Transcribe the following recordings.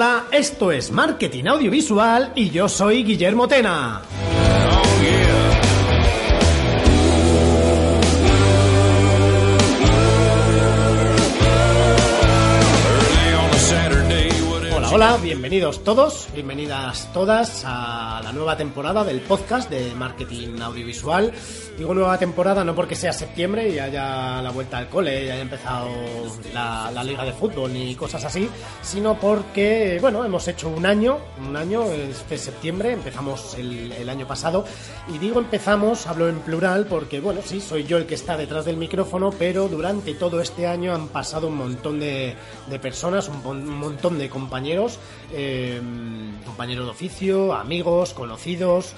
hola, esto es Marketing Audiovisual y yo soy Guillermo Tena. Hola, bienvenidos todos, bienvenidas todas a la nueva temporada del podcast de marketing audiovisual. Digo nueva temporada no porque sea septiembre y haya la vuelta al cole y haya empezado la, liga de fútbol ni cosas así, sino porque, bueno, hemos hecho un año, un año, este septiembre, empezamos el, año pasado y digo empezamos, hablo en plural porque, bueno, sí, soy yo el que está detrás del micrófono, pero durante todo este año han pasado un montón de, personas, un montón de compañeros eh, compañeros de oficio, amigos, conocidos,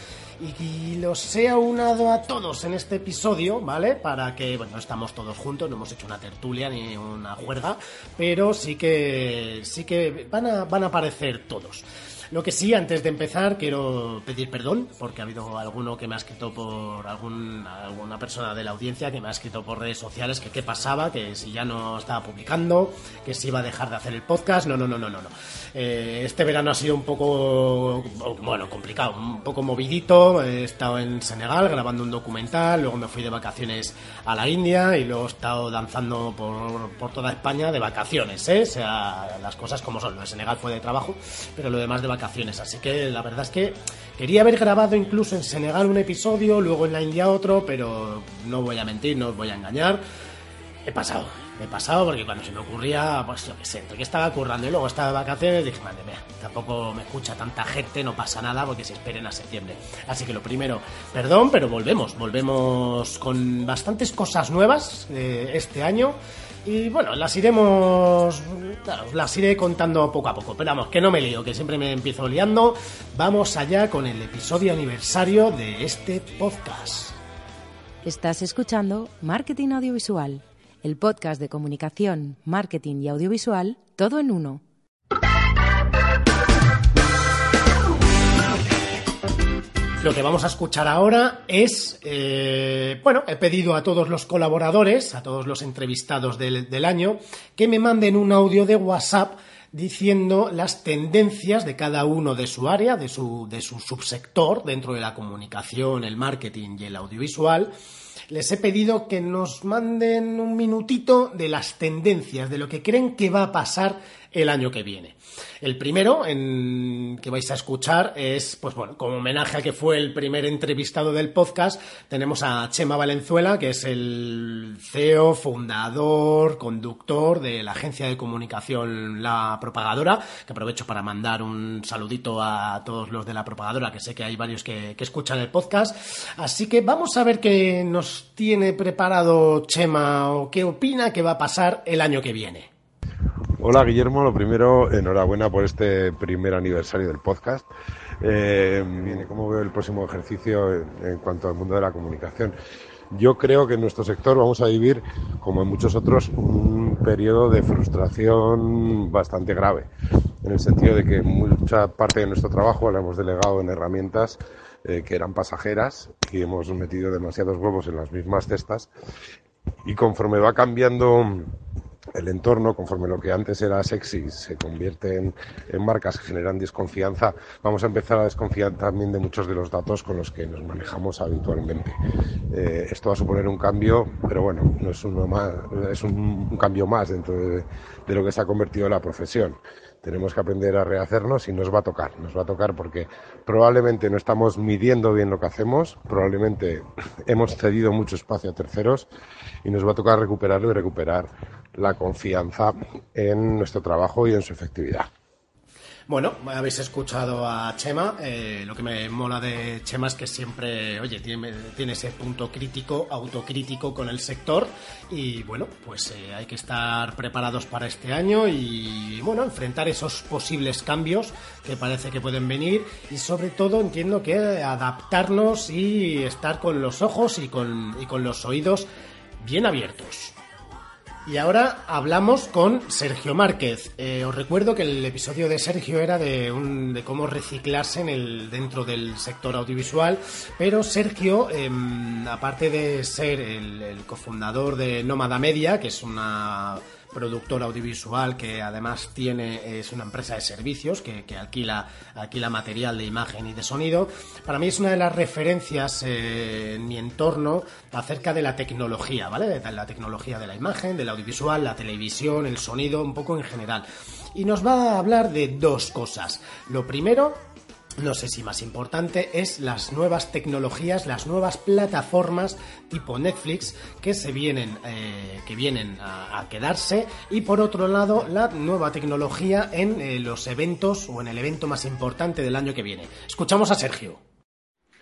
y los he aunado a todos en este episodio, ¿vale? Para que, bueno, estamos todos juntos, no hemos hecho una tertulia ni una juerga, pero sí que, sí que van a, van a aparecer todos. Lo que sí, antes de empezar, quiero pedir perdón, porque ha habido alguno que me ha escrito por algún, alguna persona de la audiencia que me ha escrito por redes sociales que qué pasaba, que si ya no estaba publicando, que si iba a dejar de hacer el podcast. No, no, no, no, no. no. Eh, este verano ha sido un poco, bueno, complicado, un poco movidito. He estado en Senegal grabando un documental, luego me fui de vacaciones a la India y luego he estado danzando por, por toda España de vacaciones, ¿eh? O sea, las cosas como son. Lo de Senegal fue de trabajo, pero lo demás de vacaciones Así que la verdad es que quería haber grabado incluso en Senegal un episodio, luego en la India otro, pero no voy a mentir, no os voy a engañar. He pasado, he pasado porque cuando se me ocurría, pues yo qué sé, entre que estaba currando y luego estaba de vacaciones, dije, madre mía, tampoco me escucha tanta gente, no pasa nada porque se esperen a septiembre. Así que lo primero, perdón, pero volvemos, volvemos con bastantes cosas nuevas eh, este año. Y bueno, las iremos. las iré contando poco a poco. Pero vamos, que no me lío, que siempre me empiezo liando. Vamos allá con el episodio aniversario de este podcast. Estás escuchando Marketing Audiovisual, el podcast de comunicación, marketing y audiovisual, todo en uno. Lo que vamos a escuchar ahora es, eh, bueno, he pedido a todos los colaboradores, a todos los entrevistados del, año, que me manden un audio de WhatsApp diciendo las tendencias de cada uno de su área, de su, de su subsector dentro de la comunicación, el marketing y el audiovisual. Les he pedido que nos manden un minutito de las tendencias, de lo que creen que va a pasar el año que viene. El primero en que vais a escuchar es, pues bueno, como homenaje a que fue el primer entrevistado del podcast, tenemos a Chema Valenzuela, que es el CEO, fundador, conductor de la agencia de comunicación La Propagadora, que aprovecho para mandar un saludito a todos los de La Propagadora, que sé que hay varios que, que escuchan el podcast. Así que vamos a ver qué nos tiene preparado Chema o qué opina que va a pasar el año que viene. Hola Guillermo, lo primero, enhorabuena por este primer aniversario del podcast. Eh, ¿Cómo veo el próximo ejercicio en, cuanto al mundo de la comunicación? Yo creo que en nuestro sector vamos a vivir, como en muchos otros, un periodo de frustración bastante grave, en el sentido de que mucha parte de nuestro trabajo la hemos delegado en herramientas eh, que eran pasajeras y hemos metido demasiados huevos en las mismas cestas y conforme va cambiando el entorno, conforme lo que antes era sexy se convierte en, marcas que generan desconfianza, vamos a empezar a desconfiar también de muchos de los datos con los que nos manejamos habitualmente. Eh, esto va a suponer un cambio, pero bueno, no es, un, cambio más dentro de, de lo que se ha convertido en la profesión tenemos que aprender a rehacernos y nos va a tocar, nos va a tocar porque probablemente no estamos midiendo bien lo que hacemos, probablemente hemos cedido mucho espacio a terceros y nos va a tocar recuperarlo y recuperar la confianza en nuestro trabajo y en su efectividad. Bueno, habéis escuchado a Chema. Eh, lo que me mola de Chema es que siempre, oye, tiene, ese punto crítico, autocrítico con el sector. Y bueno, pues eh, hay que estar preparados para este año y, bueno, enfrentar esos posibles cambios que parece que pueden venir. Y sobre todo, entiendo que adaptarnos y estar con los ojos y con, y con los oídos bien abiertos. Y ahora hablamos con Sergio Márquez. Eh, os recuerdo que el episodio de Sergio era de, un, de cómo reciclarse en el, dentro del sector audiovisual, pero Sergio, em, aparte de ser el, cofundador de Nómada Media, que es una productor audiovisual que además tiene, es una empresa de servicios que, alquila, alquila material de imagen y de sonido. Para mí es una de las referencias eh, en mi entorno acerca de la tecnología, ¿vale? De la tecnología de la imagen, del audiovisual, la televisión, el sonido, un poco en general. Y nos va a hablar de dos cosas. Lo primero, no sé si más importante, es las nuevas tecnologías, las nuevas plataformas tipo Netflix que se vienen, eh, que vienen a, quedarse y por otro lado la nueva tecnología en eh, los eventos o en el evento más importante del año que viene. Escuchamos a Sergio.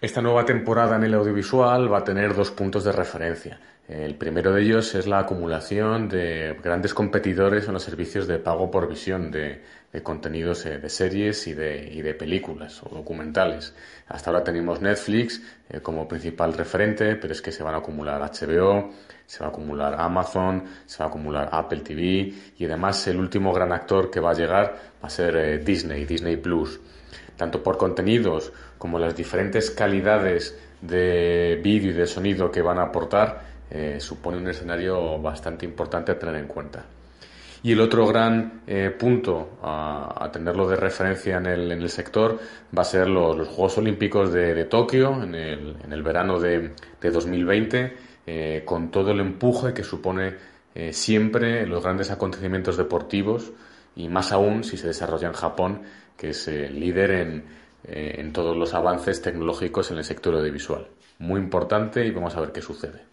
Esta nueva temporada en el audiovisual va a tener dos puntos de referencia. El primero de ellos es la acumulación de grandes competidores en los servicios de pago por visión de, contenidos eh, de series y de, películas o documentales. Hasta ahora tenemos Netflix eh, como principal referente, pero es que se van a acumular HBO, se va a acumular Amazon, se va a acumular Apple TV y además el último gran actor que va a llegar va a ser eh, Disney, Disney Plus. Tanto por contenidos como las diferentes calidades de vídeo y de sonido que van a aportar, supone un escenario bastante importante a tener en cuenta. Y el otro gran eh, punto a, tenerlo de referencia en el, sector va a ser los, Juegos Olímpicos de, Tokio en el, verano de, de 2020, eh, con todo el empuje que supone siempre los grandes acontecimientos deportivos y más aún si se desarrolla en Japón, que es líder en, en todos los avances tecnológicos en el sector audiovisual. Muy importante y vamos a ver qué sucede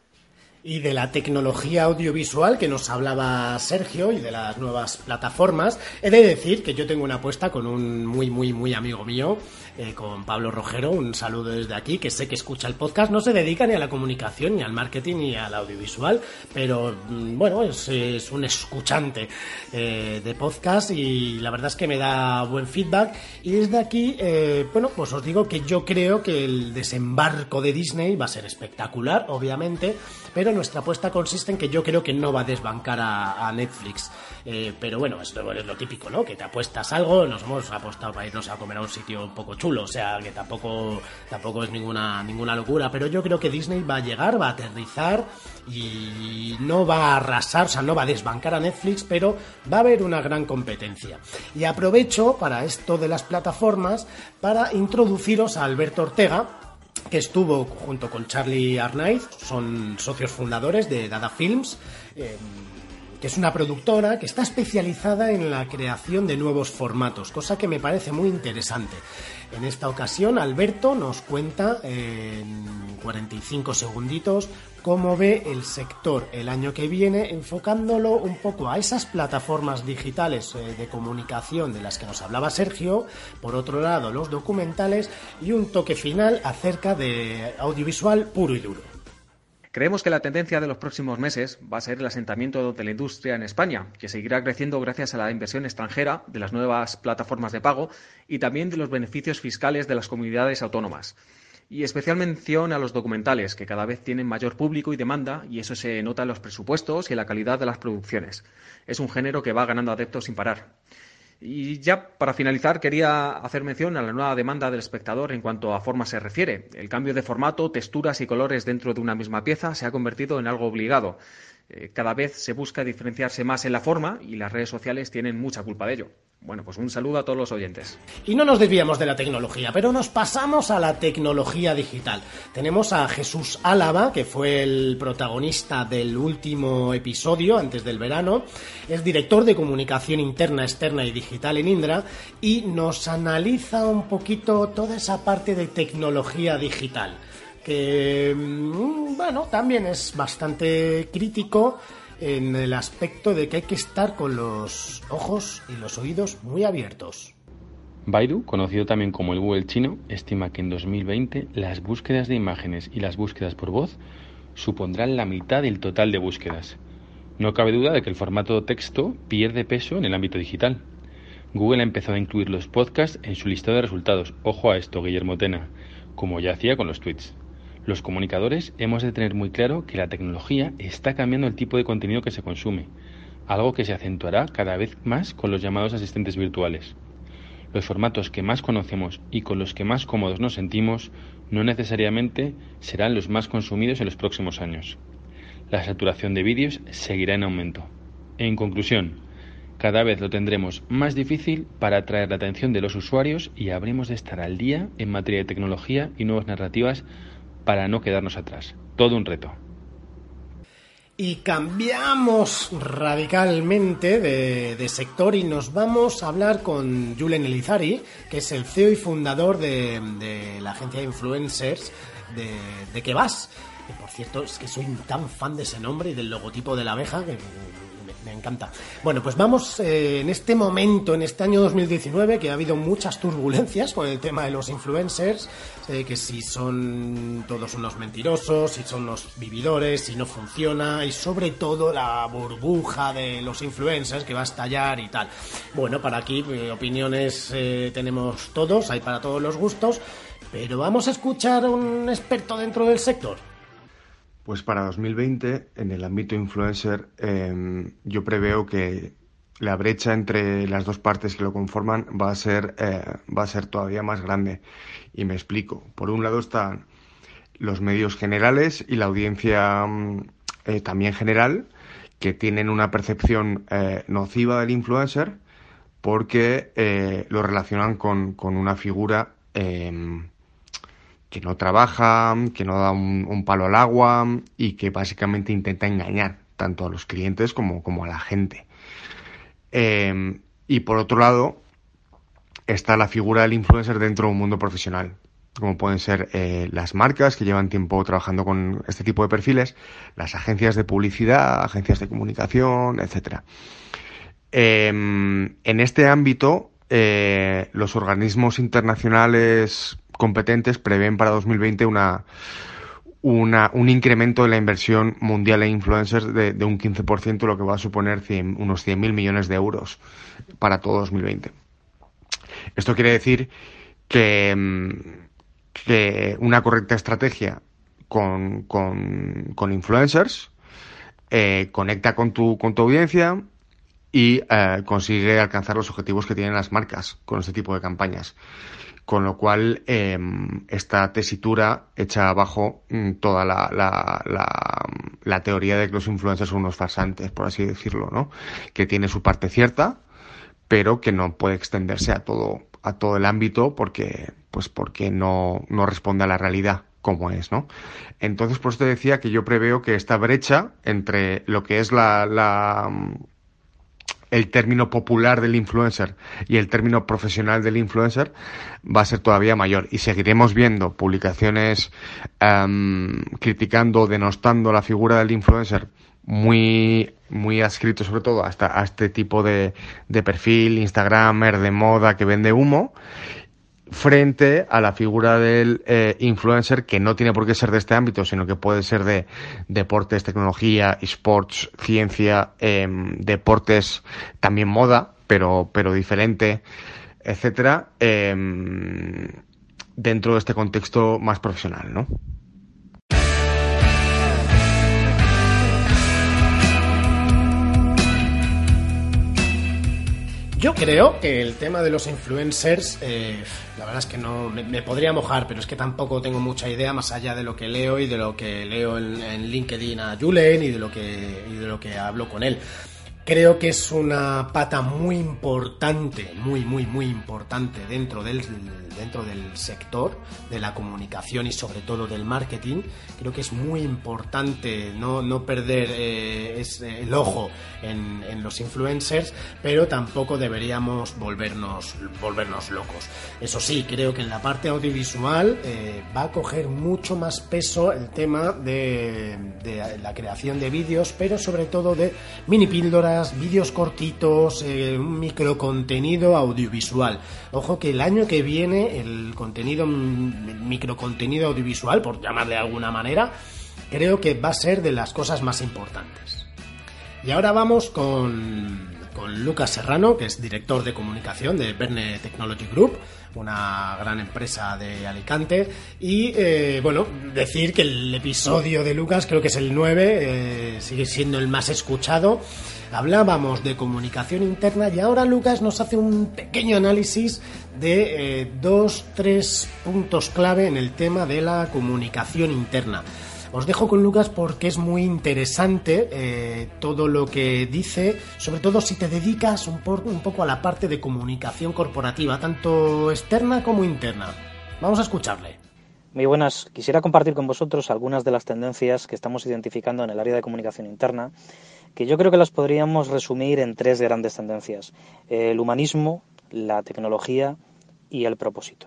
y de la tecnología audiovisual que nos hablaba Sergio y de las nuevas plataformas, he de decir que yo tengo una apuesta con un muy, muy, muy amigo mío, eh, con Pablo Rojero, un saludo desde aquí, que sé que escucha el podcast, no se dedica ni a la comunicación, ni al marketing, ni al audiovisual, pero mm, bueno, es, un escuchante eh, de podcast y la verdad es que me da buen feedback y desde aquí, eh, bueno, pues os digo que yo creo que el desembarco de Disney va a ser espectacular, obviamente, pero nuestra apuesta consiste en que yo creo que no va a desbancar a, Netflix. Eh, pero bueno, esto es lo típico, ¿no? Que te apuestas algo, nos hemos apostado para irnos a comer a un sitio un poco chulo, o sea, que tampoco, tampoco es ninguna, ninguna locura, pero yo creo que Disney va a llegar, va a aterrizar y no va a arrasar, o sea, no va a desbancar a Netflix, pero va a haber una gran competencia. Y aprovecho para esto de las plataformas para introduciros a Alberto Ortega, que estuvo junto con Charlie Arnaiz, son socios fundadores de Dada Films, eh, que es una productora que está especializada en la creación de nuevos formatos, cosa que me parece muy interesante. En esta ocasión, Alberto nos cuenta en 45 segunditos cómo ve el sector el año que viene, enfocándolo un poco a esas plataformas digitales eh, de comunicación de las que nos hablaba Sergio, por otro lado los documentales y un toque final acerca de audiovisual puro y duro. Creemos que la tendencia de los próximos meses va a ser el asentamiento de la industria en España, que seguirá creciendo gracias a la inversión extranjera de las nuevas plataformas de pago y también de los beneficios fiscales de las comunidades autónomas. Y especial mención a los documentales, que cada vez tienen mayor público y demanda, y eso se nota en los presupuestos y en la calidad de las producciones. Es un género que va ganando adeptos sin parar. Y ya para finalizar, quería hacer mención a la nueva demanda del espectador en cuanto a forma se refiere. El cambio de formato, texturas y colores dentro de una misma pieza se ha convertido en algo obligado. Eh, cada vez se busca diferenciarse más en la forma y las redes sociales tienen mucha culpa de ello. Bueno, pues un saludo a todos los oyentes. Y no nos desviamos de la tecnología, pero nos pasamos a la tecnología digital. Tenemos a Jesús Álava, que fue el protagonista del último episodio antes del verano. Es director de comunicación interna, externa y digital en Indra y nos analiza un poquito toda esa parte de tecnología digital que, mm, bueno, también es bastante crítico en el aspecto de que hay que estar con los ojos y los oídos muy abiertos. Baidu, conocido también como el Google chino, estima que en 2020 las búsquedas de imágenes y las búsquedas por voz supondrán la mitad del total de búsquedas. No cabe duda de que el formato texto pierde peso en el ámbito digital. Google ha empezado a incluir los podcasts en su listado de resultados. Ojo a esto, Guillermo Tena, como ya hacía con los tweets. Los comunicadores hemos de tener muy claro que la tecnología está cambiando el tipo de contenido que se consume, algo que se acentuará cada vez más con los llamados asistentes virtuales. Los formatos que más conocemos y con los que más cómodos nos sentimos no necesariamente serán los más consumidos en los próximos años. La saturación de vídeos seguirá en aumento. En conclusión, cada vez lo tendremos más difícil para atraer la atención de los usuarios y habremos de estar al día en materia de tecnología y nuevas narrativas para no quedarnos atrás. Todo un reto. Y cambiamos radicalmente de, sector y nos vamos a hablar con Julen Elizari, que es el CEO y fundador de, la agencia de influencers de, de Que Vas. por cierto, es que soy tan fan de ese nombre y del logotipo de la abeja que me encanta. Bueno, pues vamos eh, en este momento, en este año 2019, que ha habido muchas turbulencias con el tema de los influencers, eh, que si son todos unos mentirosos, si son los vividores, si no funciona, y sobre todo la burbuja de los influencers que va a estallar y tal. Bueno, para aquí eh, opiniones tenemos todos, hay para todos los gustos, pero vamos a escuchar a un experto dentro del sector. Pues para 2020, en el ámbito influencer, em, yo preveo que la brecha entre las dos partes que lo conforman va a ser eh, va a ser todavía más grande. Y me explico. Por un lado están los medios generales y la audiencia mm, eh, también general que tienen una percepción eh, nociva del influencer porque lo relacionan con, con una figura em, que no trabaja, que no da un, palo al agua y que básicamente intenta engañar tanto a los clientes como, como a la gente. Em, y por otro lado, está la figura del influencer dentro de un mundo profesional, como pueden ser eh, las marcas que llevan tiempo trabajando con este tipo de perfiles, las agencias de publicidad, agencias de comunicación, etc. Em, en este ámbito, eh, los organismos internacionales competentes prevén para 2020 una, una, un incremento de la inversión mundial en influencers de, un 15%, lo que va a suponer unos 100.000 millones de euros para todo 2020. Esto quiere decir que, mm, que una correcta estrategia con, con, influencers eh, conecta con tu, con tu audiencia y eh, consigue alcanzar los objetivos que tienen las marcas con este tipo de campañas con lo cual em, esta tesitura echa abajo mm, toda la, la, la, teoría de que los influencers son unos farsantes, por así decirlo, ¿no? Que tiene su parte cierta, pero que no puede extenderse a todo, a todo el ámbito porque, pues porque no, no responde a la realidad como es, ¿no? Entonces, por eso te decía que yo preveo que esta brecha entre lo que es la, la el término popular del influencer y el término profesional del influencer va a ser todavía mayor. Y seguiremos viendo publicaciones um, criticando, denostando la figura del influencer muy muy adscrito sobre todo hasta a este tipo de, de perfil Instagramer de moda que vende humo frente a la figura del eh, influencer que no tiene por qué ser de este ámbito, sino que puede ser de deportes, tecnología, esports, ciencia, em, deportes, también moda, pero, pero diferente, etcétera, em, dentro de este contexto más profesional, ¿no? Yo creo que el tema de los influencers, eh, la verdad es que no me, podría mojar, pero es que tampoco tengo mucha idea más allá de lo que leo y de lo que leo en, LinkedIn a Julen y de lo que y de lo que hablo con él. Creo que es una pata muy importante, muy, muy, muy importante dentro del, dentro del sector de la comunicación y sobre todo del marketing. Creo que es muy importante no, no perder eh, el ojo en, en, los influencers, pero tampoco deberíamos volvernos, volvernos locos. Eso sí, creo que en la parte audiovisual eh, va a coger mucho más peso el tema de, de la creación de vídeos, pero sobre todo de mini píldoras vídeos cortitos, eh, un microcontenido audiovisual. Ojo que el año que viene el contenido, mm, microcontenido audiovisual, por llamarle de alguna manera, creo que va a ser de las cosas más importantes. Y ahora vamos con, con Lucas Serrano, que es director de comunicación de Verne Technology Group una gran empresa de Alicante. Y eh, bueno, decir que el episodio de Lucas, creo que es el 9, eh, sigue siendo el más escuchado. Hablábamos de comunicación interna y ahora Lucas nos hace un pequeño análisis de eh, dos, tres puntos clave en el tema de la comunicación interna. Os dejo con Lucas porque es muy interesante eh, todo lo que dice, sobre todo si te dedicas un, un poco a la parte de comunicación corporativa, tanto externa como interna. Vamos a escucharle. Muy buenas. Quisiera compartir con vosotros algunas de las tendencias que estamos identificando en el área de comunicación interna, que yo creo que las podríamos resumir en tres grandes tendencias. El humanismo, la tecnología y el propósito.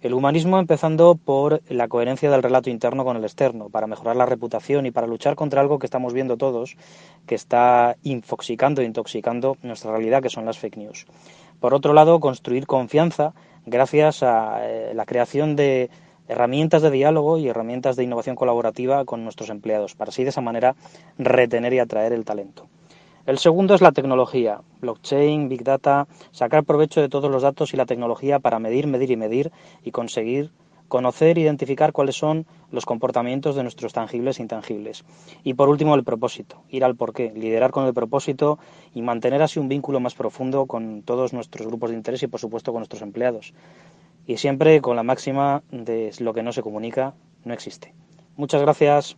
El humanismo empezando por la coherencia del relato interno con el externo, para mejorar la reputación y para luchar contra algo que estamos viendo todos, que está infoxicando e intoxicando nuestra realidad, que son las fake news. Por otro lado, construir confianza gracias a eh, la creación de herramientas de diálogo y herramientas de innovación colaborativa con nuestros empleados, para así de esa manera retener y atraer el talento. El segundo es la tecnología, blockchain, big data, sacar provecho de todos los datos y la tecnología para medir, medir y medir y conseguir conocer e identificar cuáles son los comportamientos de nuestros tangibles e intangibles. Y por último, el propósito, ir al porqué, liderar con el propósito y mantener así un vínculo más profundo con todos nuestros grupos de interés y, por supuesto, con nuestros empleados. Y siempre con la máxima de lo que no se comunica no existe. Muchas gracias.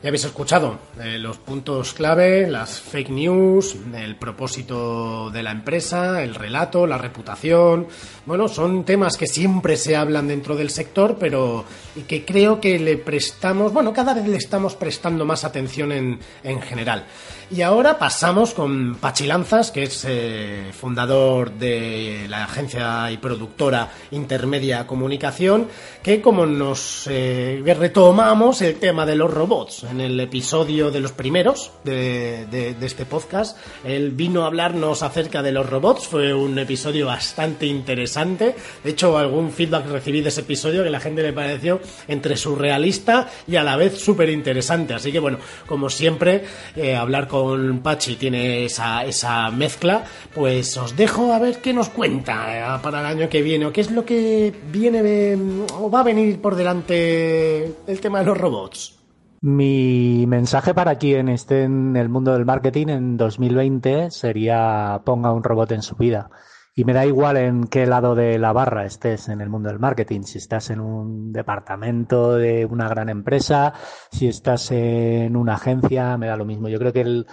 Ya habéis escuchado eh, los puntos clave, las fake news, el propósito de la empresa, el relato, la reputación. Bueno, son temas que siempre se hablan dentro del sector, pero que creo que le prestamos, bueno, cada vez le estamos prestando más atención en, en general. Y ahora pasamos con Pachilanzas, que es eh, fundador de la agencia y productora Intermedia Comunicación, que como nos eh, retomamos el tema de los robots. En el episodio de los primeros de, de, este podcast, él vino a hablarnos acerca de los robots, fue un episodio bastante interesante, de hecho algún feedback recibí de ese episodio que la gente le pareció entre surrealista y a la vez súper interesante, así que bueno, como siempre, eh, hablar con Pachi tiene esa, mezcla, pues os dejo a ver qué nos cuenta eh, para el año que viene o qué es lo que viene o va a venir por delante el tema de los robots. Mi mensaje para quien esté en el mundo del marketing en 2020 sería ponga un robot en su vida. Y me da igual en qué lado de la barra estés en el mundo del marketing, si estás en un departamento de una gran empresa, si estás en una agencia, me da lo mismo. Yo creo que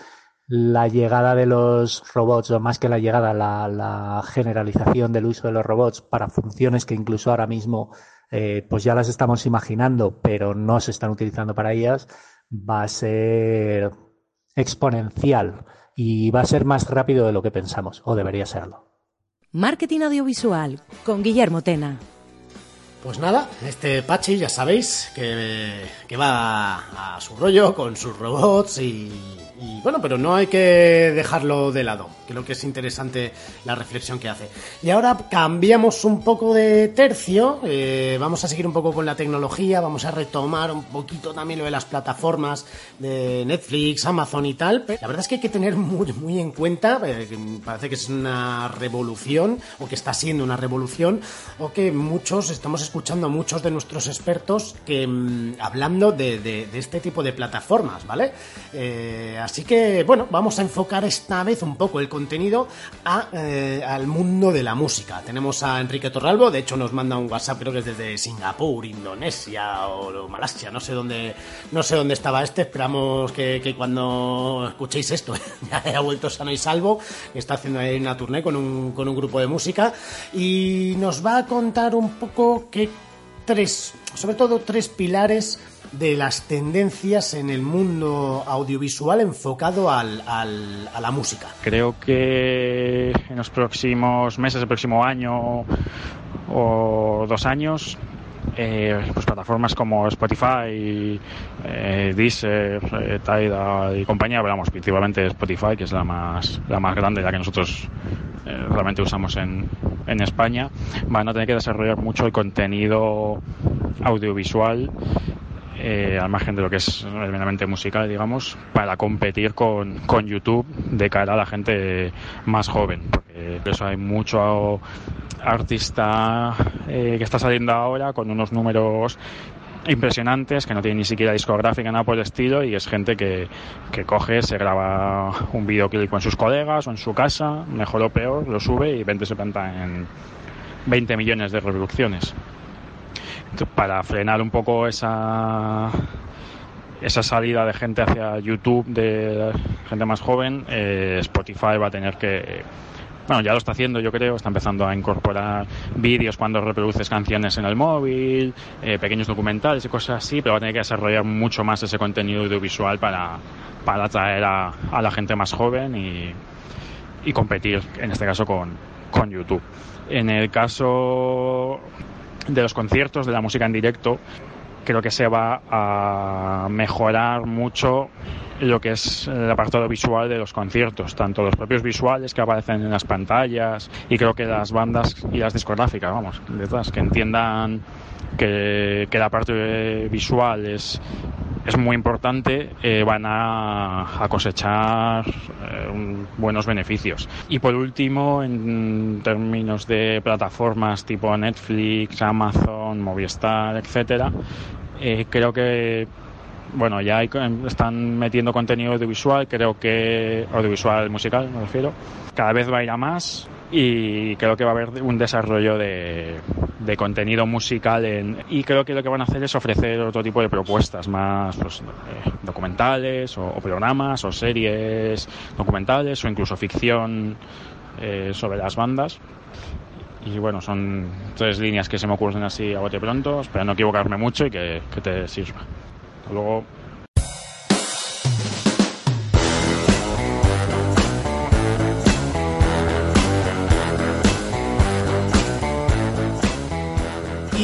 la llegada de los robots, o más que la llegada, la, generalización del uso de los robots para funciones que incluso ahora mismo eh, pues ya las estamos imaginando, pero no se están utilizando para ellas, va a ser exponencial y va a ser más rápido de lo que pensamos, o debería serlo. Marketing Audiovisual con Guillermo Tena. Pues nada, este Pachi ya sabéis que, que va a su rollo con sus robots y, y bueno, pero no hay que dejarlo de lado. Creo que es interesante la reflexión que hace. Y ahora cambiamos un poco de tercio. Eh, vamos a seguir un poco con la tecnología. Vamos a retomar un poquito también lo de las plataformas de Netflix, Amazon y tal. La verdad es que hay que tener muy, muy en cuenta. Eh, parece que es una revolución o que está siendo una revolución o que muchos estamos escuchando a muchos de nuestros expertos que mm, hablando de, este tipo de plataformas, ¿vale? Eh, Así que, bueno, vamos a enfocar esta vez un poco el contenido eh, al mundo de la música. Tenemos a Enrique Torralbo, de hecho nos manda un WhatsApp, creo que es desde Singapur, Indonesia o, Malasia, no sé dónde, no sé dónde estaba este. Esperamos que, cuando escuchéis esto ya haya vuelto sano y salvo. Está haciendo ahí una tournée con un, con un grupo de música y nos va a contar un poco qué tres, sobre todo tres pilares de las tendencias en el mundo audiovisual enfocado al, al, a la música. Creo que en los próximos meses, el próximo año o dos años, eh, pues plataformas como Spotify, eh, Deezer, eh, Tidal y compañía, hablamos principalmente Spotify, que es la más, la más grande, la que nosotros eh, realmente usamos en, en España, van a tener que desarrollar mucho el contenido audiovisual eh, al margen de lo que es meramente musical, digamos, para competir con, con YouTube de cara a la gente más joven. Porque eso hay mucho artista eh, que está saliendo ahora con unos números impresionantes, que no tienen ni siquiera discográfica, nada por el estilo, y es gente que, que coge, se graba un videoclip con sus colegas o en su casa, mejor o peor, lo sube y vende se planta en 20 millones de reproducciones. Para frenar un poco esa esa salida de gente hacia YouTube, de gente más joven, eh, Spotify va a tener que bueno, ya lo está haciendo, yo creo, está empezando a incorporar vídeos cuando reproduces canciones en el móvil, eh, pequeños documentales y cosas así, pero va a tener que desarrollar mucho más ese contenido audiovisual para, para atraer a, a la gente más joven y, y competir, en este caso, con, con YouTube. En el caso de los conciertos, de la música en directo, creo que se va a mejorar mucho lo que es el apartado visual de los conciertos, tanto los propios visuales que aparecen en las pantallas y creo que las bandas y las discográficas, vamos, detrás, que entiendan que, la parte visual es, es muy importante, eh, van a, cosechar eh, buenos beneficios. Y por último, en términos de plataformas tipo Netflix, Amazon, Movistar, etcétera, eh, creo que bueno, ya están metiendo contenido audiovisual, creo que audiovisual musical, me refiero. Cada vez va a ir a más y creo que va a haber un desarrollo de, contenido musical en, y creo que lo que van a hacer es ofrecer otro tipo de propuestas más pues, eh, documentales o, programas o series documentales o incluso ficción eh, sobre las bandas y bueno, son tres líneas que se me ocurren así a bote pronto, espero no equivocarme mucho y que, te sirva. Luego.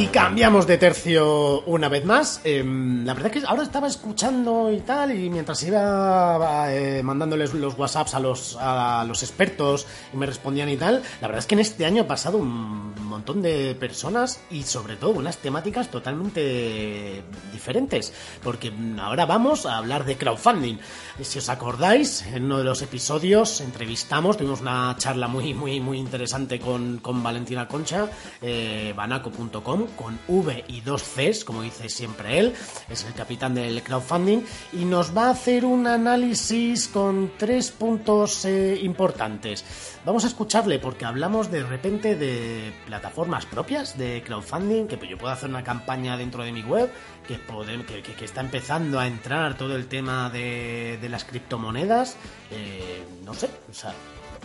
Y cambiamos de tercio una vez más. Em, la verdad es que ahora estaba escuchando y tal, y mientras iba eh, mandándoles los WhatsApps a los, a los expertos y me respondían y tal, la verdad es que en este año ha pasado un montón de personas y sobre todo unas temáticas totalmente diferentes. Porque ahora vamos a hablar de crowdfunding. Si os acordáis, en uno de los episodios entrevistamos, tuvimos una charla muy, muy, muy interesante con, con Valentina Concha, eh, banaco.com con V y dos Cs, como dice siempre él, es el capitán del crowdfunding, y nos va a hacer un análisis con tres puntos eh, importantes. Vamos a escucharle porque hablamos de repente de plataformas propias de crowdfunding, que yo puedo hacer una campaña dentro de mi web, que, que, está empezando a entrar todo el tema de, las criptomonedas, eh, no sé, o sea,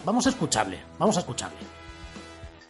vamos a escucharle, vamos a escucharle.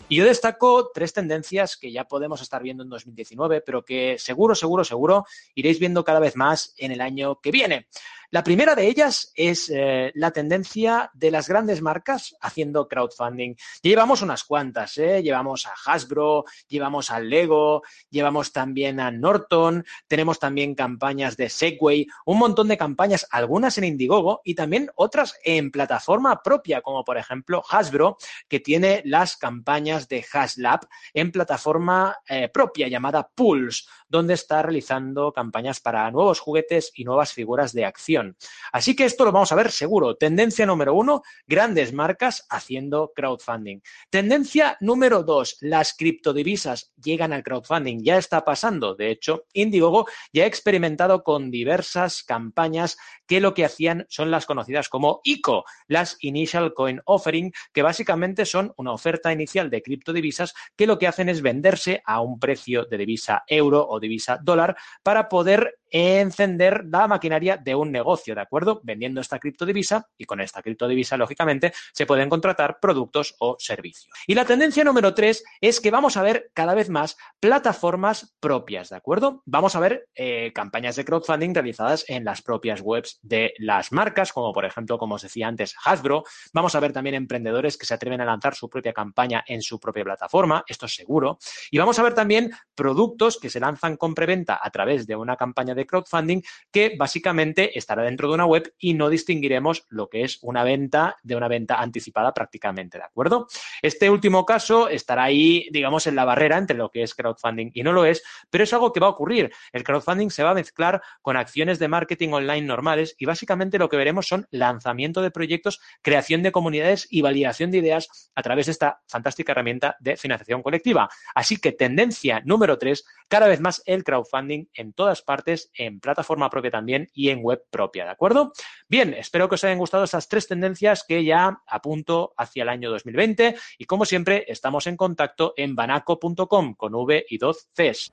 Y yo destaco tres tendencias que ya podemos estar viendo en 2019, pero que seguro, seguro, seguro iréis viendo cada vez más en el año que viene. La primera de ellas es eh, la tendencia de las grandes marcas haciendo crowdfunding. Llevamos unas cuantas, ¿eh? llevamos a Hasbro, llevamos a Lego, llevamos también a Norton, tenemos también campañas de Segway, un montón de campañas, algunas en Indiegogo y también otras en plataforma propia, como por ejemplo Hasbro, que tiene las campañas de HasLab en plataforma eh, propia llamada Pulse, donde está realizando campañas para nuevos juguetes y nuevas figuras de acción. Así que esto lo vamos a ver seguro. Tendencia número uno, grandes marcas haciendo crowdfunding. Tendencia número dos, las criptodivisas llegan al crowdfunding. Ya está pasando. De hecho, Indiegogo ya ha experimentado con diversas campañas que lo que hacían son las conocidas como ICO, las Initial Coin Offering, que básicamente son una oferta inicial de criptodivisas que lo que hacen es venderse a un precio de divisa euro o divisa dólar para poder encender la maquinaria de un negocio, ¿de acuerdo? Vendiendo esta criptodivisa y con esta criptodivisa, lógicamente, se pueden contratar productos o servicios. Y la tendencia número tres es que vamos a ver cada vez más plataformas propias, ¿de acuerdo? Vamos a ver eh, campañas de crowdfunding realizadas en las propias webs de las marcas, como por ejemplo, como os decía antes, Hasbro. Vamos a ver también emprendedores que se atreven a lanzar su propia campaña en su propia plataforma, esto es seguro. Y vamos a ver también productos que se lanzan con preventa a través de una campaña de crowdfunding que básicamente estará dentro de una web y no distinguiremos lo que es una venta de una venta anticipada prácticamente, ¿de acuerdo? Este último caso estará ahí, digamos, en la barrera entre lo que es crowdfunding y no lo es, pero es algo que va a ocurrir. El crowdfunding se va a mezclar con acciones de marketing online normales y básicamente lo que veremos son lanzamiento de proyectos, creación de comunidades y validación de ideas a través de esta fantástica herramienta de financiación colectiva. Así que tendencia número tres, cada vez más el crowdfunding en todas partes, en plataforma propia también y en web propia, ¿de acuerdo? Bien, espero que os hayan gustado estas tres tendencias que ya apunto hacia el año 2020 y como siempre estamos en contacto en banaco.com con V y dos Cs.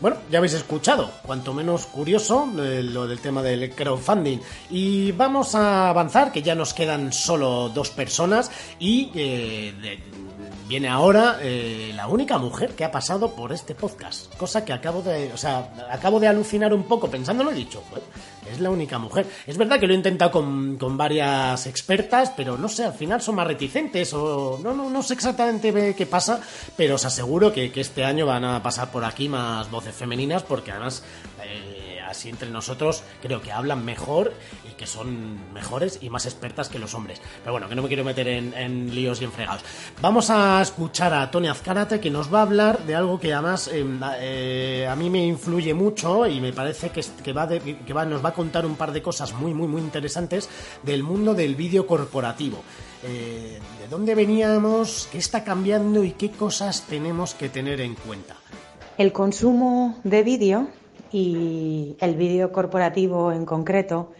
Bueno, ya habéis escuchado, cuanto menos curioso, eh, lo del tema del crowdfunding. Y vamos a avanzar, que ya nos quedan solo dos personas y eh, viene ahora eh, la única mujer que ha pasado por este podcast. Cosa que acabo de, o sea, acabo de alucinar un poco pensándolo, he dicho, es la única mujer. Es verdad que lo he intentado con, varias expertas, pero no sé, al final son más reticentes o no, no, no sé exactamente qué pasa, pero os aseguro que, que este año van a pasar por aquí más voces femeninas porque además... Eh, así entre nosotros creo que hablan mejor y que son mejores y más expertas que los hombres. Pero bueno, que no me quiero meter en, líos y en fregados. Vamos a escuchar a Tony Azcárate que nos va a hablar de algo que además em, eh, a mí me influye mucho y me parece que, va nos va a contar un par de cosas muy, muy, muy interesantes del mundo del vídeo corporativo. Eh, ¿De dónde veníamos? ¿Qué está cambiando y qué cosas tenemos que tener en cuenta? El consumo de vídeo y el vídeo corporativo en concreto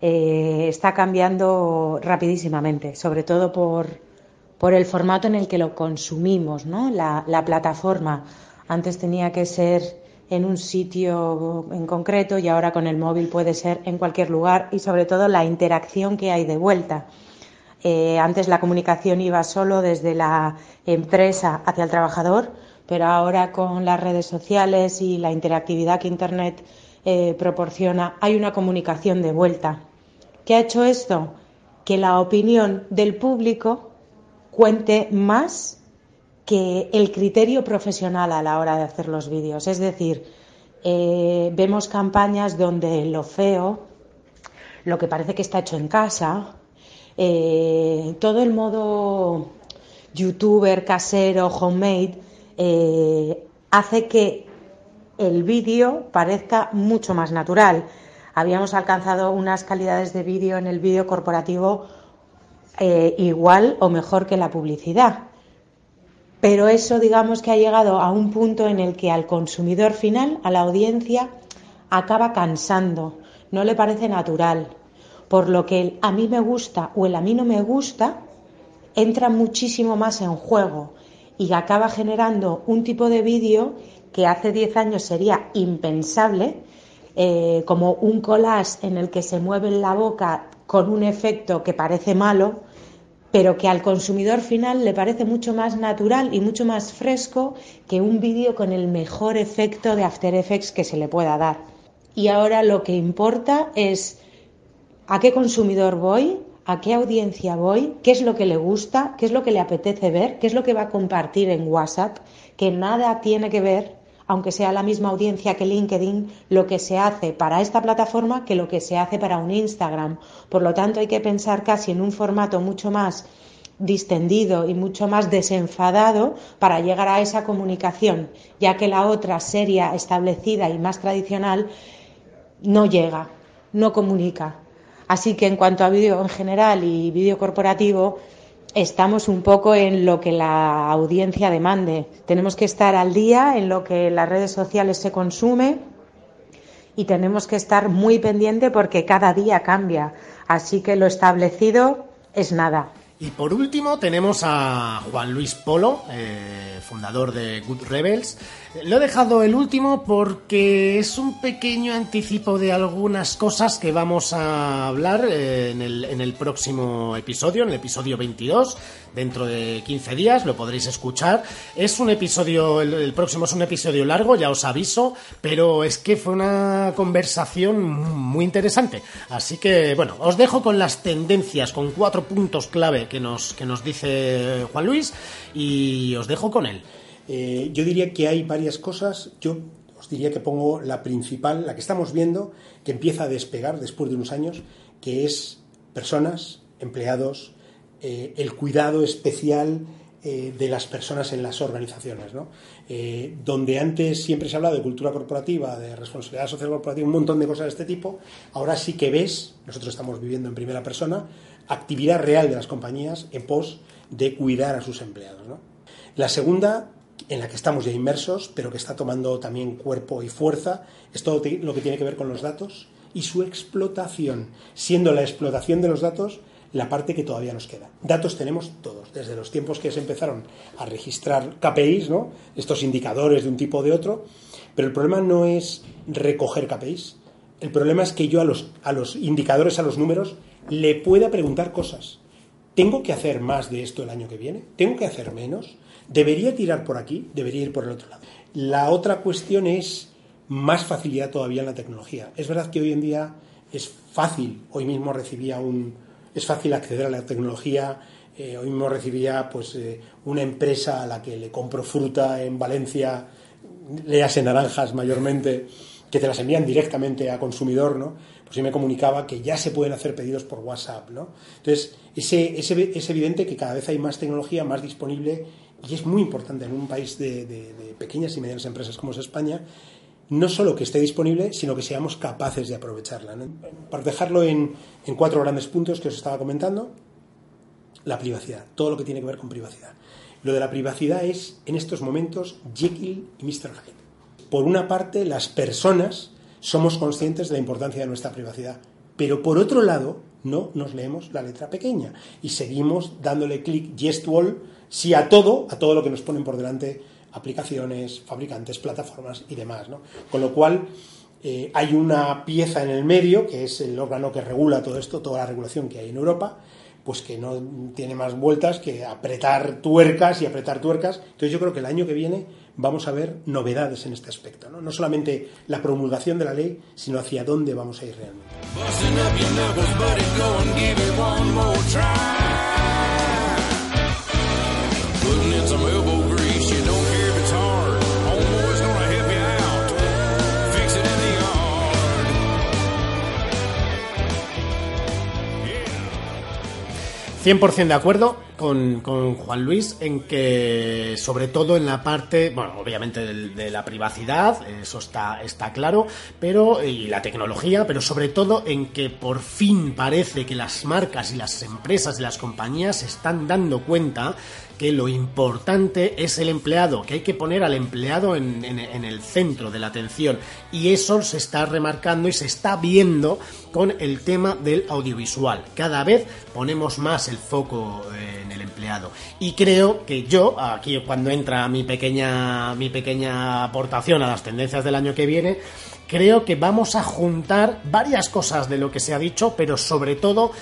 eh, está cambiando rapidísimamente, sobre todo por, por, el formato en el que lo consumimos, ¿no? La, la, plataforma. Antes tenía que ser en un sitio en concreto y ahora con el móvil puede ser en cualquier lugar y sobre todo la interacción que hay de vuelta. Eh, antes la comunicación iba solo desde la empresa hacia el trabajador, pero ahora con las redes sociales y la interactividad que Internet eh, proporciona, hay una comunicación de vuelta. ¿Qué ha hecho esto? Que la opinión del público cuente más que el criterio profesional a la hora de hacer los vídeos. Es decir, eh, vemos campañas donde lo feo, lo que parece que está hecho en casa, eh, todo el modo youtuber, casero, homemade, eh, hace que el vídeo parezca mucho más natural. Habíamos alcanzado unas calidades de vídeo en el vídeo corporativo eh, igual o mejor que la publicidad. Pero eso digamos que ha llegado a un punto en el que al consumidor final, a la audiencia, acaba cansando, no le parece natural. Por lo que el a mí me gusta o el a mí no me gusta entra muchísimo más en juego y acaba generando un tipo de vídeo que hace 10 años sería impensable, eh, como un collage en el que se mueve la boca con un efecto que parece malo, pero que al consumidor final le parece mucho más natural y mucho más fresco que un vídeo con el mejor efecto de After Effects que se le pueda dar. Y ahora lo que importa es a qué consumidor voy, a qué audiencia voy, qué es lo que le gusta, qué es lo que le apetece ver, qué es lo que va a compartir en WhatsApp, que nada tiene que ver, aunque sea la misma audiencia que LinkedIn, lo que se hace para esta plataforma que lo que se hace para un Instagram. Por lo tanto, hay que pensar casi en un formato mucho más distendido y mucho más desenfadado para llegar a esa comunicación, ya que la otra seria, establecida y más tradicional no llega, no comunica, Así que en cuanto a vídeo en general y vídeo corporativo, estamos un poco en lo que la audiencia demande. Tenemos que estar al día en lo que las redes sociales se consume y tenemos que estar muy pendiente porque cada día cambia. Así que lo establecido es nada. Y por último tenemos a Juan Luis Polo, eh, fundador de Good Rebels. Lo he dejado el último porque es un pequeño anticipo de algunas cosas que vamos a hablar eh, en, el, en el próximo episodio, en el episodio 22, dentro de 15 días, lo podréis escuchar. Es un episodio, el, próximo es un episodio largo, ya os aviso, pero es que fue una conversación muy interesante. Así que, bueno, os dejo con las tendencias, con cuatro puntos clave que nos, que nos dice Juan Luis y os dejo con él. Eh, yo diría que hay varias cosas. Yo os diría que pongo la principal, la que estamos viendo, que empieza a despegar después de unos años, que es personas, empleados, eh, el cuidado especial eh, de las personas en las organizaciones, ¿no? Eh, donde antes siempre se ha hablado de cultura corporativa, de responsabilidad social corporativa, un montón de cosas de este tipo, ahora sí que ves, nosotros estamos viviendo en primera persona, actividad real de las compañías en pos de cuidar a sus empleados. La segunda, en la que estamos ya inmersos, pero que está tomando también cuerpo y fuerza, es todo lo que tiene que ver con los datos y su explotación, siendo la explotación de los datos la parte que todavía nos queda. Datos tenemos todos, desde los tiempos que se empezaron a registrar KPIs, ¿no? estos indicadores de un tipo o de otro, pero el problema no es recoger KPIs, el problema es que yo a los, a los indicadores, a los números, le pueda preguntar cosas. ¿Tengo que hacer más de esto el año que viene? ¿Tengo que hacer menos? ¿Debería tirar por aquí? ¿Debería ir por el otro lado? La otra cuestión es más facilidad todavía en la tecnología. Es verdad que hoy en día es fácil, hoy mismo recibía un, es fácil acceder a la tecnología. Eh, hoy mismo recibía pues, eh, una empresa a la que le compro fruta en Valencia, le hace naranjas mayormente, que te las envían directamente a consumidor, ¿no? Pues yo me comunicaba que ya se pueden hacer pedidos por WhatsApp, ¿no? Entonces, ese, ese, es evidente que cada vez hay más tecnología, más disponible, y es muy importante en un país de, de pequeñas y medianas empresas como es España, no solo que esté disponible, sino que seamos capaces de aprovecharla. Para dejarlo en, cuatro grandes puntos que os estaba comentando, la privacidad, todo lo que tiene que ver con privacidad. Lo de la privacidad es, en estos momentos, Jekyll y Mr. Hyde. Por una parte, las personas somos conscientes de la importancia de nuestra privacidad, pero por otro lado, no nos leemos la letra pequeña y seguimos dándole clic yes to all, sí a todo, a todo lo que nos ponen por delante aplicaciones, fabricantes, plataformas y demás. ¿no? Con lo cual, eh, hay una pieza en el medio, que es el órgano que regula todo esto, toda la regulación que hay en Europa, pues que no tiene más vueltas que apretar tuercas y apretar tuercas. Entonces yo creo que el año que viene vamos a ver novedades en este aspecto, no, no solamente la promulgación de la ley, sino hacia dónde vamos a ir realmente. ...100% de acuerdo con, Juan Luis en que, sobre todo en la parte, bueno, obviamente de, la privacidad, eso está, está claro, pero, y la tecnología, pero sobre todo en que por fin parece que las marcas y las empresas y las compañías se están dando cuenta que lo importante es el empleado, que hay que poner al empleado en, el centro de la atención. Y eso se está remarcando y se está viendo con el tema del audiovisual. Cada vez ponemos más el foco eh, el empleado. Y creo que yo, aquí cuando entra mi pequeña, mi pequeña aportación a las tendencias del año que viene, creo que vamos a juntar varias cosas de lo que se ha dicho, pero sobre todo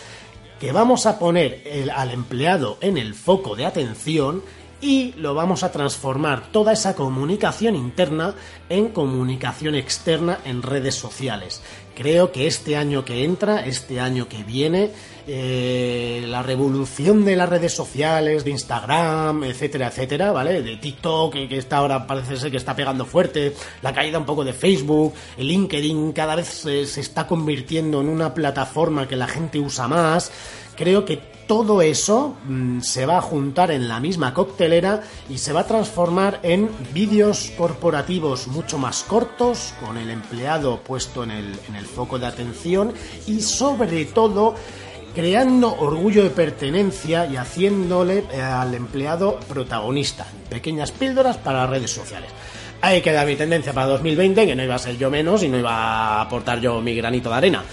que vamos a poner al empleado en el foco de atención y lo vamos a transformar toda esa comunicación interna en comunicación externa en redes sociales. Creo que este año que entra, este año que viene, eh, la revolución de las redes sociales, de Instagram, etcétera, etcétera, ¿vale? De TikTok, que está ahora parece ser que está pegando fuerte, la caída un poco de Facebook, el LinkedIn cada vez se, se está convirtiendo en una plataforma que la gente usa más. Creo que todo eso mm, se va a juntar en la misma coctelera y se va a transformar en vídeos corporativos mucho más cortos, con el empleado puesto en el, en el foco de atención y sobre todo creando orgullo de pertenencia y haciéndole eh, al empleado protagonista. Pequeñas píldoras para redes sociales. Ahí queda mi tendencia para 2020, que no iba a ser yo menos y no iba a aportar yo mi granito de arena.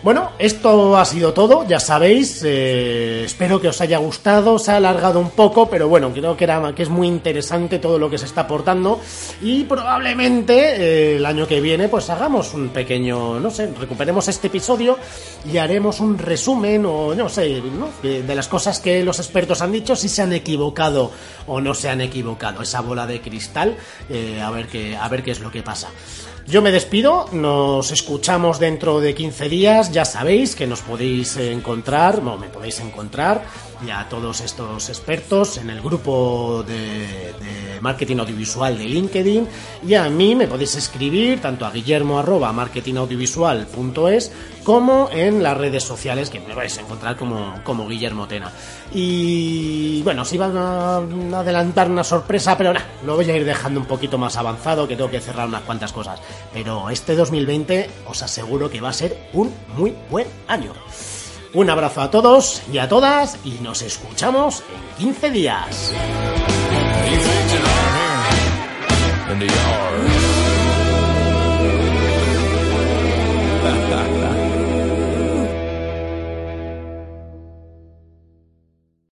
Bueno, esto ha sido todo, ya sabéis. Eh, espero que os haya gustado. Se ha alargado un poco, pero bueno, creo que, era, que es muy interesante todo lo que se está aportando. Y probablemente eh, el año que viene, pues hagamos un pequeño, no sé, recuperemos este episodio y haremos un resumen o no sé, De, las cosas que los expertos han dicho, si se han equivocado o no se han equivocado. Esa bola de cristal, eh, a ver qué, a ver qué es lo que pasa. Yo me despido, nos escuchamos dentro de 15 días, ya sabéis que nos podéis encontrar, me podéis encontrar, y a todos estos expertos en el grupo de, marketing audiovisual de LinkedIn y a mí me podéis escribir tanto a guillermo arroba marketingaudiovisual.es como en las redes sociales que me vais a encontrar como, como Guillermo Tena. Y bueno, os iban a adelantar una sorpresa, pero nada, lo voy a ir dejando un poquito más avanzado que tengo que cerrar unas cuantas cosas. Pero este 2020 os aseguro que va a ser un muy buen año. Un abrazo a todos y a todas y nos escuchamos en 15 días.